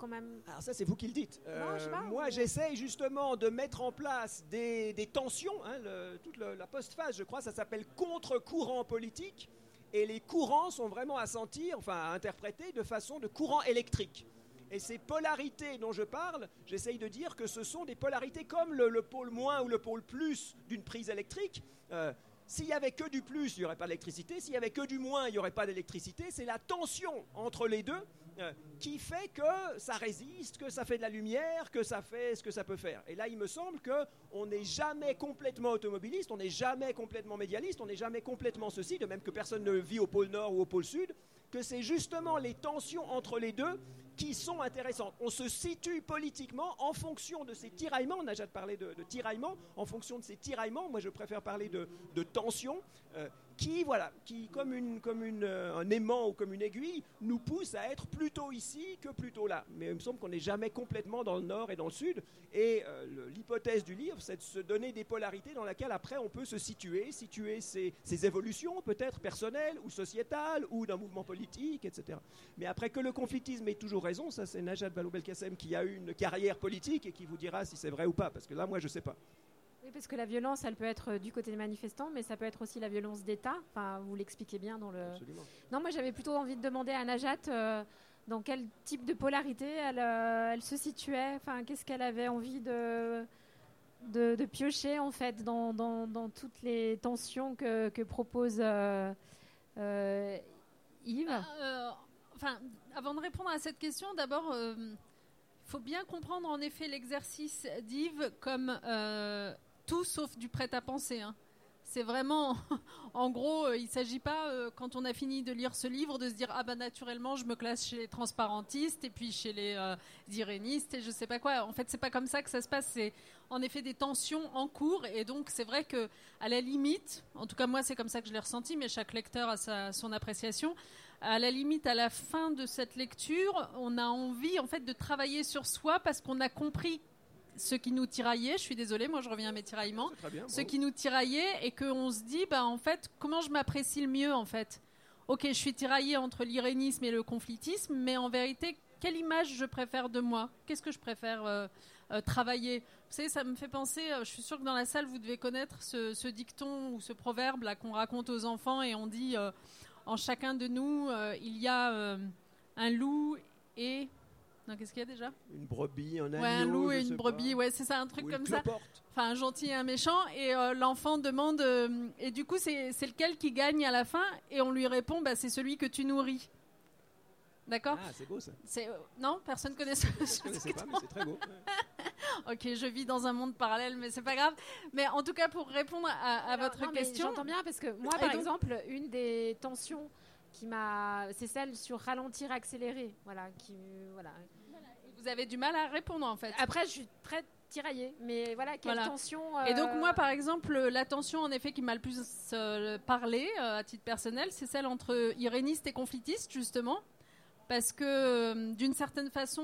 quand même. Alors, ça, c'est vous qui le dites. Euh, moi, j'essaye justement de mettre en place des, tensions. Hein, toute la postphase, je crois, ça s'appelle contre-courant politique. Et les courants sont vraiment à sentir, enfin à interpréter de façon de courant électrique. Et ces polarités dont je parle, j'essaye de dire que ce sont des polarités comme le, pôle moins ou le pôle plus d'une prise électrique. Euh, s'il n'y avait que du plus, il n'y aurait pas d'électricité. S'il n'y avait que du moins, il n'y aurait pas d'électricité. C'est la tension entre les deux euh, qui fait que ça résiste, que ça fait de la lumière, que ça fait ce que ça peut faire. Et là, il me semble qu'on n'est jamais complètement automobiliste, on n'est jamais complètement médialiste, on n'est jamais complètement ceci, de même que personne ne vit au pôle Nord ou au pôle Sud, que c'est justement les tensions entre les deux qui sont intéressantes. On se situe politiquement en fonction de ces tiraillements, on a déjà parlé de, de tiraillements, en fonction de ces tiraillements, moi je préfère parler de, de tensions, euh, qui, voilà, qui comme, une, comme une, euh, un aimant ou comme une aiguille, nous pousse à être plutôt ici que plutôt là. Mais il me semble qu'on n'est jamais complètement dans le nord et dans le sud. Et euh, l'hypothèse du livre, c'est de se donner des polarités dans lesquelles après on peut se situer, situer ses, évolutions peut-être personnelles ou sociétales ou d'un mouvement politique, etc. Mais après que le conflictisme ait toujours raison, ça c'est Najat Vallaud-Belkacem qui a eu une carrière politique et qui vous dira si c'est vrai ou pas, parce que là moi je ne sais pas. Oui, parce que la violence, elle peut être euh, du côté des manifestants, mais ça peut être aussi la violence d'État. Enfin, vous l'expliquez bien dans le. Absolument. Non, moi j'avais plutôt envie de demander à Najat euh, dans quel type de polarité elle, euh, elle se situait. Enfin, qu'est-ce qu'elle avait envie de, de, de, piocher en fait dans, dans, dans toutes les tensions que, que propose Yves? enfin, avant de répondre à cette question, d'abord. il faut bien comprendre en effet l'exercice d'Yves comme tout sauf du prêt-à-penser. Hein. C'est vraiment, en gros, euh, il ne s'agit pas, euh, quand on a fini de lire ce livre, de se dire ah bah naturellement je me classe chez les transparentistes et puis chez les euh, irénistes et je sais pas quoi. En fait, c'est pas comme ça que ça se passe. C'est en effet des tensions en cours et donc c'est vrai que à la limite, en tout cas moi c'est comme ça que je l'ai ressenti, mais chaque lecteur a sa, son appréciation. À la limite, à la fin de cette lecture, on a envie en fait de travailler sur soi parce qu'on a compris ce qui nous tiraillait, je suis désolée, moi je reviens à mes tiraillements, ce qui nous tiraillait et qu'on se dit, bah, en fait, comment je m'apprécie le mieux en fait? Ok, je suis tiraillée entre l'irénisme et le conflictisme, mais en vérité, quelle image je préfère de moi? Qu'est-ce que je préfère euh, euh, travailler? Vous savez, ça me fait penser, euh, je suis sûre que dans la salle, vous devez connaître ce, dicton ou ce proverbe là qu'on raconte aux enfants et on dit, en chacun de nous, il y a un loup et qu'est-ce qu'il y a déjà? Une brebis, un agneau. Ouais, un loup et une brebis, ouais, c'est ça, un truc comme ça. Enfin, un gentil et un méchant. Et euh, l'enfant demande, euh, et du coup, c'est lequel qui gagne à la fin? Et on lui répond, bah, c'est celui que tu nourris. D'accord? Ah, c'est beau ça. Euh, non, personne connaît ça. Je connaissais pas, mais c'est très beau. ok, je vis dans un monde parallèle, mais c'est pas grave. Mais en tout cas, pour répondre à, votre question. J'entends bien parce que moi, par exemple, une des tensions qui m'a, c'est celle sur ralentir, accélérer, voilà, qui, voilà. Vous avez du mal à répondre en fait. Après, je suis très tiraillée, mais voilà, quelle tension. Et donc moi, par exemple, la tension en effet qui m'a le plus euh, parlé euh, à titre personnel, c'est celle entre iréniste et conflictiste justement. Parce que euh, d'une certaine façon,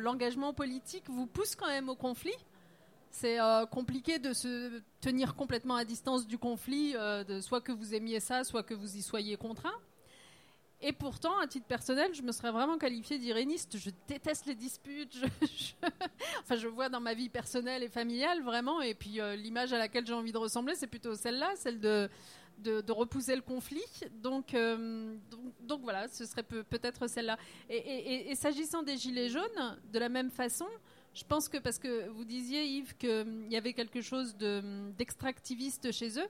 l'engagement politique vous pousse quand même au conflit. C'est compliqué de se tenir complètement à distance du conflit, de, soit que vous aimiez ça, soit que vous y soyez contraint. Et pourtant, à titre personnel, je me serais vraiment qualifiée d'iréniste. Je déteste les disputes. Je, enfin, je vois dans ma vie personnelle et familiale vraiment. Et puis, euh, l'image à laquelle j'ai envie de ressembler, c'est plutôt celle-là, celle de, de, repousser le conflit. Donc, euh, donc, voilà, ce serait peut-être celle-là. Et, s'agissant des gilets jaunes, de la même façon, je pense que parce que vous disiez Yves qu'il y avait quelque chose d'extractiviste chez eux,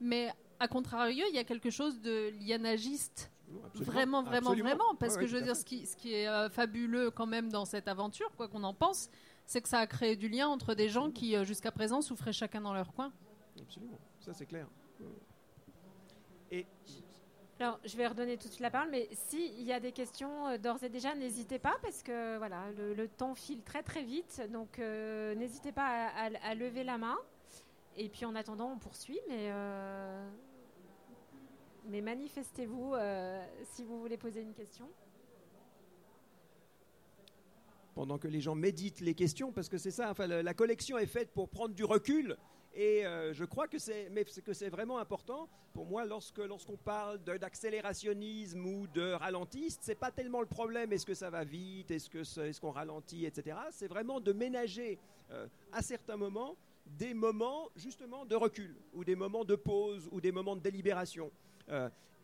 mais à contrario, il y a quelque chose de lianagiste Vraiment, vraiment, vraiment. Parce que je veux dire, ce qui, ce qui est euh, fabuleux quand même dans cette aventure, quoi qu'on en pense, c'est que ça a créé du lien entre des gens qui, euh, jusqu'à présent, souffraient chacun dans leur coin. Absolument, ça c'est clair. Et. Alors, je vais redonner tout de suite la parole, mais s'il y a des questions euh, d'ores et déjà, n'hésitez pas, parce que voilà, le, temps file très très vite, donc n'hésitez pas à, lever la main. Et puis en attendant, on poursuit, mais mais manifestez-vous euh, si vous voulez poser une question. Pendant que les gens méditent les questions, parce que c'est ça, enfin, la collection est faite pour prendre du recul. Et euh, je crois que c'est, mais que c'est vraiment important pour moi lorsque lorsqu'on parle d'accélérationnisme ou de ralentiste, c'est pas tellement le problème est-ce que ça va vite, est-ce que est-ce qu'on ralentit, etc. C'est vraiment de ménager euh, à certains moments des moments justement de recul ou des moments de pause ou des moments de délibération.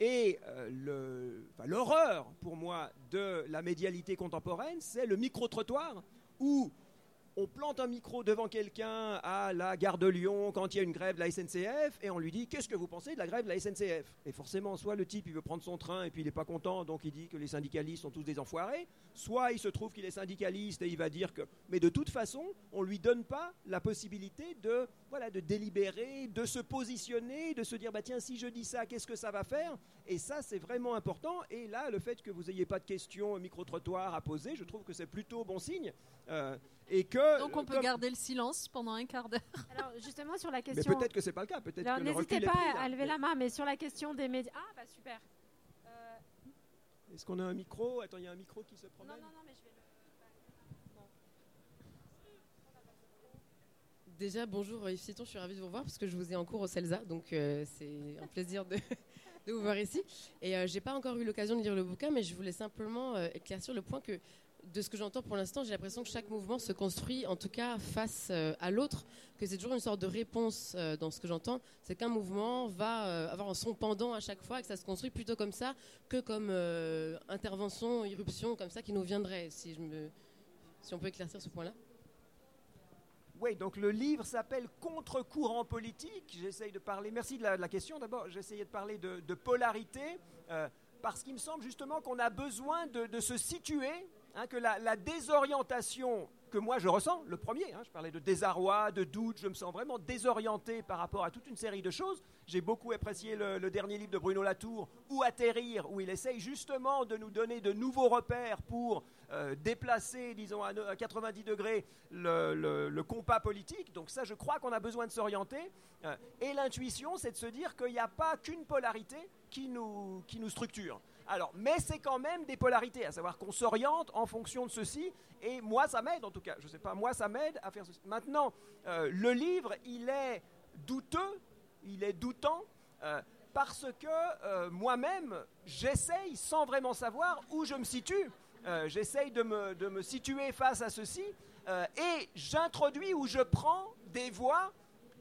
Et l'horreur, pour moi, de la médialité contemporaine, c'est le micro-trottoir où on plante un micro devant quelqu'un à la gare de Lyon quand il y a une grève de la SNCF et on lui dit qu'est-ce que vous pensez de la grève de la SNCF Et forcément, soit le type il veut prendre son train et puis il n'est pas content donc il dit que les syndicalistes sont tous des enfoirés, soit il se trouve qu'il est syndicaliste et il va dire que. Mais de toute façon, on ne lui donne pas la possibilité de, voilà, de délibérer, de se positionner, de se dire bah tiens, si je dis ça, qu'est-ce que ça va faire? Et ça, c'est vraiment important. Et là, le fait que vous n'ayez pas de questions micro-trottoir à poser, je trouve que c'est plutôt bon signe. Euh, et que, Donc on peut garder le silence pendant un quart d'heure. Alors justement sur la question. Mais peut-être que c'est pas le cas. Peut-être n'hésitez pas à lever la main, mais sur la question des médias. Ah bah super. Euh, Est-ce qu'on a un micro? Attends, il y a un micro qui se promène. Non non non, mais je vais. Le... Déjà, bonjour Yves Citon, je suis ravie de vous voir parce que je vous ai en cours au CELSA, donc euh, c'est un plaisir de, de, vous voir ici. Et euh, j'ai pas encore eu l'occasion de lire le bouquin, mais je voulais simplement euh, éclaircir le point que de ce que j'entends pour l'instant, j'ai l'impression que chaque mouvement se construit, en tout cas face euh, à l'autre, que c'est toujours une sorte de réponse euh, dans ce que j'entends. C'est qu'un mouvement va euh, avoir son pendant à chaque fois et que ça se construit plutôt comme ça que comme intervention, irruption, comme ça qui nous viendrait. Si, on peut éclaircir ce point-là. Oui, donc le livre s'appelle Contre-courant politique. J'essaye de parler. Merci de la, question. D'abord, j'essayais de parler de, polarité. parce qu'il me semble justement qu'on a besoin de se situer Hein, que la, désorientation que moi je ressens, le premier, hein, je parlais de désarroi, de doute, je me sens vraiment désorienté par rapport à toute une série de choses. J'ai beaucoup apprécié le, dernier livre de Bruno Latour, Où atterrir, où il essaye justement de nous donner de nouveaux repères pour euh, déplacer, disons, à, 90 degrés le, compas politique. Donc ça, je crois qu'on a besoin de s'orienter. Euh, et l'intuition, c'est de se dire qu'il n'y a pas qu'une polarité qui nous, qui nous structure. Alors, mais c'est quand même des polarités, à savoir qu'on s'oriente en fonction de ceci, et moi ça m'aide en tout cas, je ne sais pas, moi ça m'aide à faire ceci. Maintenant, euh, le livre, il est douteux, il est doutant, euh, parce que euh, moi-même, j'essaye, sans vraiment savoir où je me situe, j'essaye de me, situer face à ceci, et j'introduis ou je prends des voix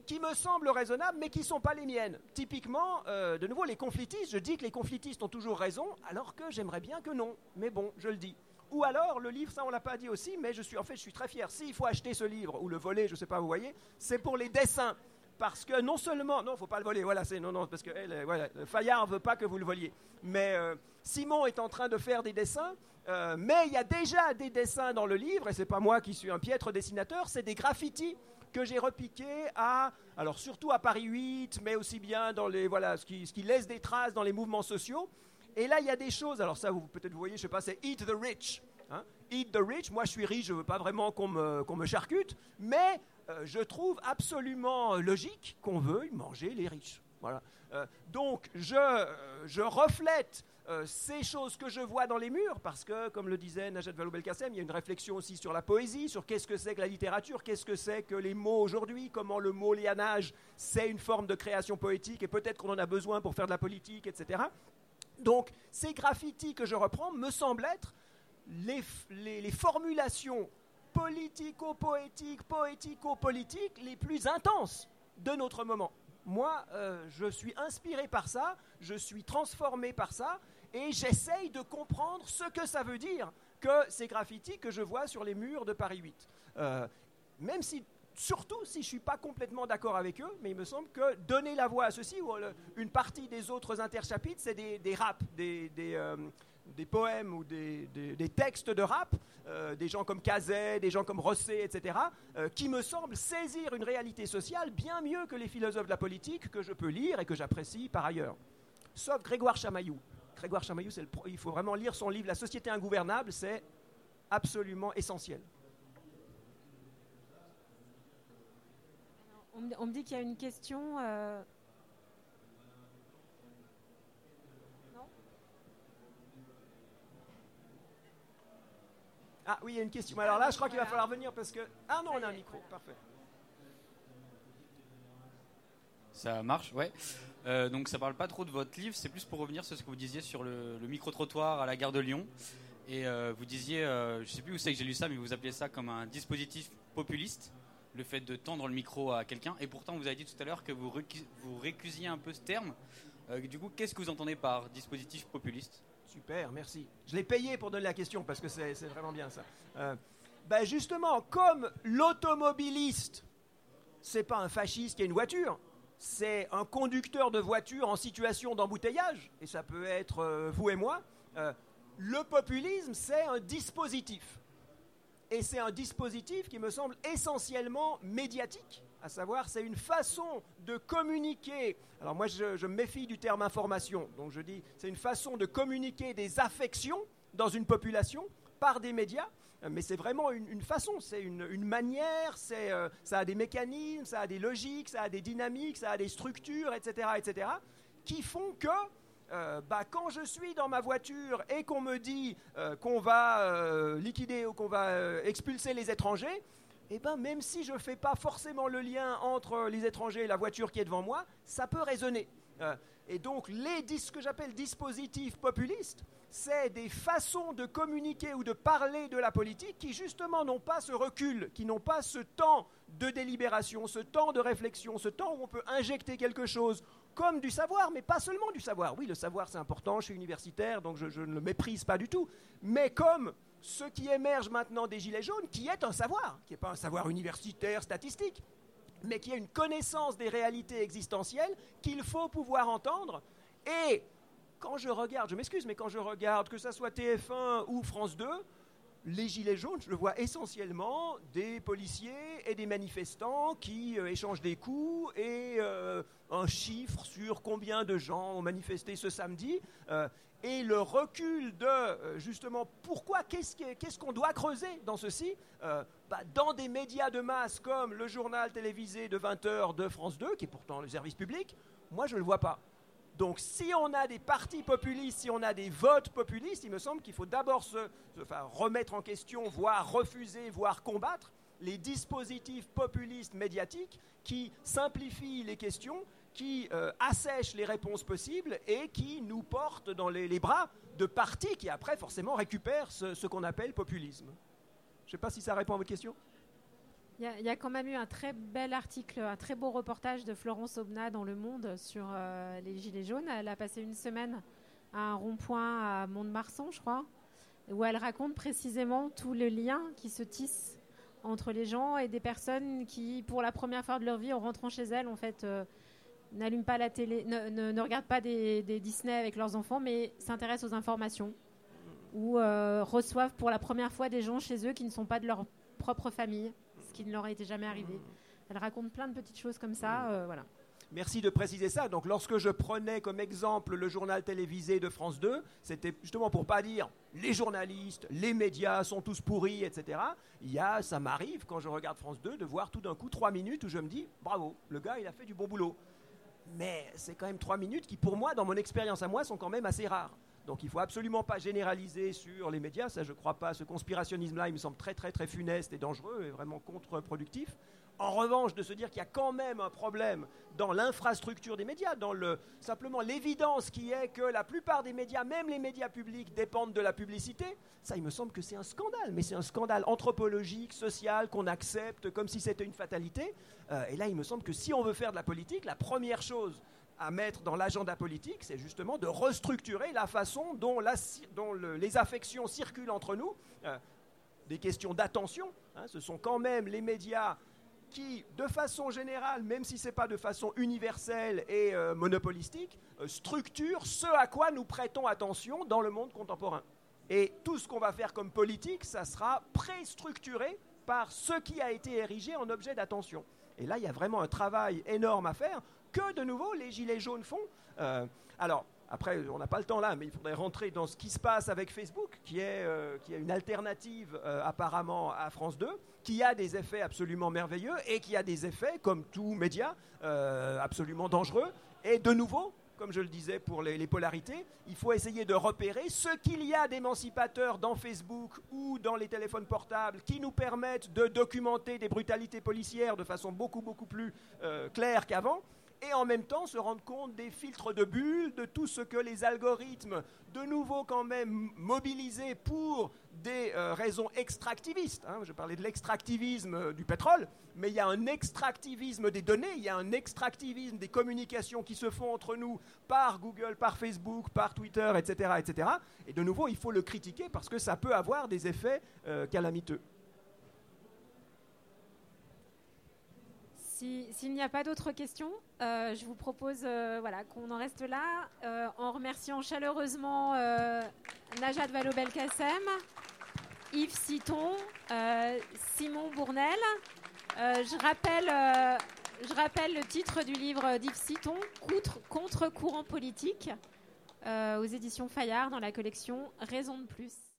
qui me semblent raisonnables, mais qui ne sont pas les miennes. Typiquement, euh, de nouveau, les conflitistes, je dis que les conflitistes ont toujours raison, alors que j'aimerais bien que non. Mais bon, je le dis. Ou alors, le livre, ça on l'a pas dit aussi, mais je suis, en fait, je suis très fier. S'il faut acheter ce livre, ou le voler, je ne sais pas, vous voyez, c'est pour les dessins. Parce que non seulement, non, faut pas le voler, voilà, c'est non, non, parce que eh, Fayard veut pas que vous le voliez. Mais euh, Simon est en train de faire des dessins, mais il y a déjà des dessins dans le livre, et c'est pas moi qui suis un piètre dessinateur, c'est des graffitis que j'ai repiqué à, alors surtout à Paris 8, mais aussi bien dans les, voilà, ce qui, laisse des traces dans les mouvements sociaux. Et là, il y a des choses, alors ça, vous peut-être vous voyez, je sais pas, c'est Eat the Rich. Hein. Eat the Rich, moi je suis riche, je veux pas vraiment qu'on me, qu'on me charcute, mais euh, je trouve absolument logique qu'on veuille manger les riches. Voilà. Euh, donc je, je reflète euh, ces choses que je vois dans les murs, parce que, comme le disait Najat Vallaud-Belkacem, il y a une réflexion aussi sur la poésie, sur qu'est-ce que c'est que la littérature, qu'est-ce que c'est que les mots aujourd'hui, comment le mot lianage, c'est une forme de création poétique, et peut-être qu'on en a besoin pour faire de la politique, etc. Donc, ces graffitis que je reprends me semblent être les, formulations politico-poétiques, poético-politiques les plus intenses de notre moment moi, euh, je suis inspiré par ça, je suis transformé par ça, et j'essaye de comprendre ce que ça veut dire que ces graffitis que je vois sur les murs de Paris 8. Euh, même si, surtout si je ne suis pas complètement d'accord avec eux, mais il me semble que donner la voix à ceci, ou une partie des autres interchapitres, c'est des, des raps, des, euh, des poèmes ou des, textes de rap, euh, des gens comme Cazet, des gens comme Rosset, etc., euh, qui me semblent saisir une réalité sociale bien mieux que les philosophes de la politique que je peux lire et que j'apprécie par ailleurs. Sauf Grégoire Chamaillou. Grégoire Chamaillou, il faut vraiment lire son livre La société ingouvernable, c'est absolument essentiel. On me dit qu'il y a une question. Euh, Ah oui, il y a une question. Alors là, je crois qu'il va falloir venir parce que. Ah non, on a un micro. Parfait. Ça marche, ouais. Euh, donc ça parle pas trop de votre livre, c'est plus pour revenir sur ce que vous disiez sur le, micro-trottoir à la gare de Lyon. Et euh, vous disiez, euh, je sais plus où c'est que j'ai lu ça, mais vous appelez ça comme un dispositif populiste, le fait de tendre le micro à quelqu'un. Et pourtant, vous avez dit tout à l'heure que vous, récusiez un peu ce terme du coup, qu'est-ce que vous entendez par dispositif populiste? Super, merci. Je l'ai payé pour donner la question parce que c'est vraiment bien ça. Euh, ben justement, comme l'automobiliste, c'est pas un fasciste qui a une voiture, c'est un conducteur de voiture en situation d'embouteillage, et ça peut être euh, vous et moi. euh, le populisme, c'est un dispositif. Et c'est un dispositif qui me semble essentiellement médiatique, à savoir c'est une façon de communiquer. Alors moi je, je me méfie du terme information, donc je dis c'est une façon de communiquer des affections dans une population par des médias, mais c'est vraiment une, façon, c'est une, manière, c'est, euh, ça a des mécanismes, ça a des logiques, ça a des dynamiques, ça a des structures, etc., etc., qui font que euh, bah, quand je suis dans ma voiture et qu'on me dit euh, qu'on va euh, liquider ou qu'on va euh, expulser les étrangers, eh ben, même si je ne fais pas forcément le lien entre les étrangers et la voiture qui est devant moi, ça peut résonner. Euh, et donc, les, ce que j'appelle dispositifs populistes, c'est des façons de communiquer ou de parler de la politique qui, justement, n'ont pas ce recul, qui n'ont pas ce temps de délibération, ce temps de réflexion, ce temps où on peut injecter quelque chose comme du savoir, mais pas seulement du savoir. Oui, le savoir, c'est important, je suis universitaire, donc je, je ne le méprise pas du tout. Mais comme ce qui émerge maintenant des Gilets jaunes, qui est un savoir, qui n'est pas un savoir universitaire, statistique, mais qui est une connaissance des réalités existentielles qu'il faut pouvoir entendre. Et quand je regarde, je m'excuse, mais quand je regarde, que ce soit TF1 ou France 2, les gilets jaunes, je le vois essentiellement des policiers et des manifestants qui euh, échangent des coups et euh, un chiffre sur combien de gens ont manifesté ce samedi. euh, et le recul de, justement, pourquoi, qu'est-ce qu'on doit creuser dans ceci bah, Dans des médias de masse comme le journal télévisé de 20h de France 2, qui est pourtant le service public, moi je ne le vois pas. Donc si on a des partis populistes, si on a des votes populistes, il me semble qu'il faut d'abord se, remettre en question, voire refuser, voire combattre les dispositifs populistes médiatiques qui simplifient les questions, qui euh, assèchent les réponses possibles et qui nous portent dans les, les bras de partis qui après forcément récupèrent ce, ce qu'on appelle populisme. Je ne sais pas si ça répond à votre question. Il y, a- quand même eu un très bel article, un très beau reportage de Florence Aubenas dans Le Monde sur euh, les Gilets jaunes. Elle a passé une semaine à un rond-point à Mont-de-Marsan, je crois, où elle raconte précisément tous les liens qui se tissent entre les gens et des personnes qui, pour la première fois de leur vie, en rentrant chez elles, en fait, euh, n'allument pas la télé, ne, regardent pas des, Disney avec leurs enfants, mais s'intéressent aux informations ou euh, reçoivent pour la première fois des gens chez eux qui ne sont pas de leur propre famille, qui ne leur était jamais arrivé. Elle raconte plein de petites choses comme ça, euh, voilà. Merci de préciser ça. Donc, lorsque je prenais comme exemple le journal télévisé de France 2, c'était justement pour pas dire les journalistes, les médias sont tous pourris, etc. Il y a, ça m'arrive quand je regarde France 2 de voir tout d'un coup trois minutes où je me dis bravo, le gars il a fait du bon boulot. Mais c'est quand même trois minutes qui, pour moi, dans mon expérience à moi, sont quand même assez rares. Donc il ne faut absolument pas généraliser sur les médias. Ça, je ne crois pas. Ce conspirationnisme-là, il me semble très, très, très funeste et dangereux et vraiment contre-productif. En revanche, de se dire qu'il y a quand même un problème dans l'infrastructure des médias, dans le, simplement l'évidence qui est que la plupart des médias, même les médias publics, dépendent de la publicité, ça, il me semble que c'est un scandale. Mais c'est un scandale anthropologique, social, qu'on accepte comme si c'était une fatalité. Euh, et là, il me semble que si on veut faire de la politique, la première chose à mettre dans l'agenda politique, c'est justement de restructurer la façon dont, les affections circulent entre nous. Euh, des questions d'attention, hein, ce sont quand même les médias qui, de façon générale, même si ce n'est pas de façon universelle et euh, monopolistique, euh, structurent ce à quoi nous prêtons attention dans le monde contemporain. Et tout ce qu'on va faire comme politique, ça sera préstructuré par ce qui a été érigé en objet d'attention. Et là, il y a vraiment un travail énorme à faire que, de nouveau, les Gilets jaunes font. Euh, alors, après, on n'a pas le temps là, mais il faudrait rentrer dans ce qui se passe avec Facebook, qui est, euh, qui est une alternative euh, apparemment à France 2, qui a des effets absolument merveilleux et qui a des effets, comme tout média, absolument dangereux. Et de nouveau, comme je le disais pour les, polarités, il faut essayer de repérer ce qu'il y a d'émancipateur dans Facebook ou dans les téléphones portables qui nous permettent de documenter des brutalités policières de façon beaucoup, beaucoup plus euh, claire qu'avant et en même temps se rendre compte des filtres de bulles, de tout ce que les algorithmes, de nouveau quand même mobilisés pour des euh, raisons extractivistes. Hein. je parlais de l'extractivisme euh, du pétrole, mais il y a un extractivisme des données, il y a un extractivisme des communications qui se font entre nous par Google, par Facebook, par Twitter, etc. etc. Et de nouveau, il faut le critiquer parce que ça peut avoir des effets euh, calamiteux. S'il n'y a pas d'autres questions, euh, je vous propose euh, voilà, qu'on en reste là euh, en remerciant chaleureusement Najat Vallaud-Belkacem, Yves Citon, Simon Bournel. je, rappelle, je rappelle le titre du livre d'Yves Citon, Contre-courant politique, aux éditions Fayard dans la collection Raison de plus.